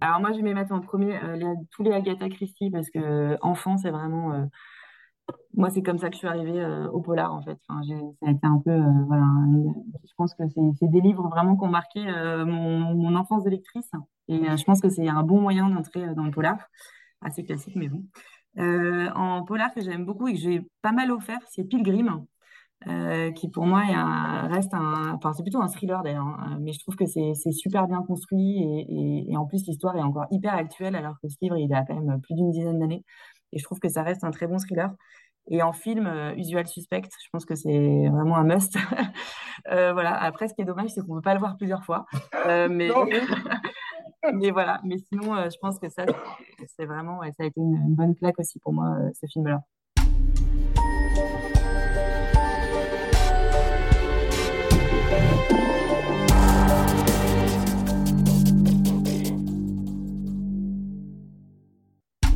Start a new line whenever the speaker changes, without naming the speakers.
alors moi, je vais mettre en premier tous les Agatha Christie parce que enfant, c'est vraiment moi, c'est comme ça que je suis arrivée au polar, en fait. Enfin, ça a été un peu, voilà, je pense que c'est des livres vraiment qui ont marqué mon, mon, enfance de lectrice. Et je pense que c'est un bon moyen d'entrer dans le polar, assez classique, mais bon. en polar que j'aime beaucoup et que j'ai pas mal offert, c'est Pilgrim. Euh, qui pour moi reste un, enfin c'est plutôt un thriller d'ailleurs, hein, mais je trouve que c'est super bien construit et, et, en plus l'histoire est encore hyper actuelle alors que ce livre il a quand même plus d'une dizaine d'années et je trouve que ça reste un très bon thriller. Et en film, euh, Usual Suspect, je pense que c'est vraiment un must. euh, voilà. Après, ce qui est dommage, c'est qu'on ne peut pas le voir plusieurs fois. Euh, mais... mais voilà. Mais sinon, je pense que ça, c'est vraiment, ça a été une, une, bonne claque aussi pour moi, ce film-là.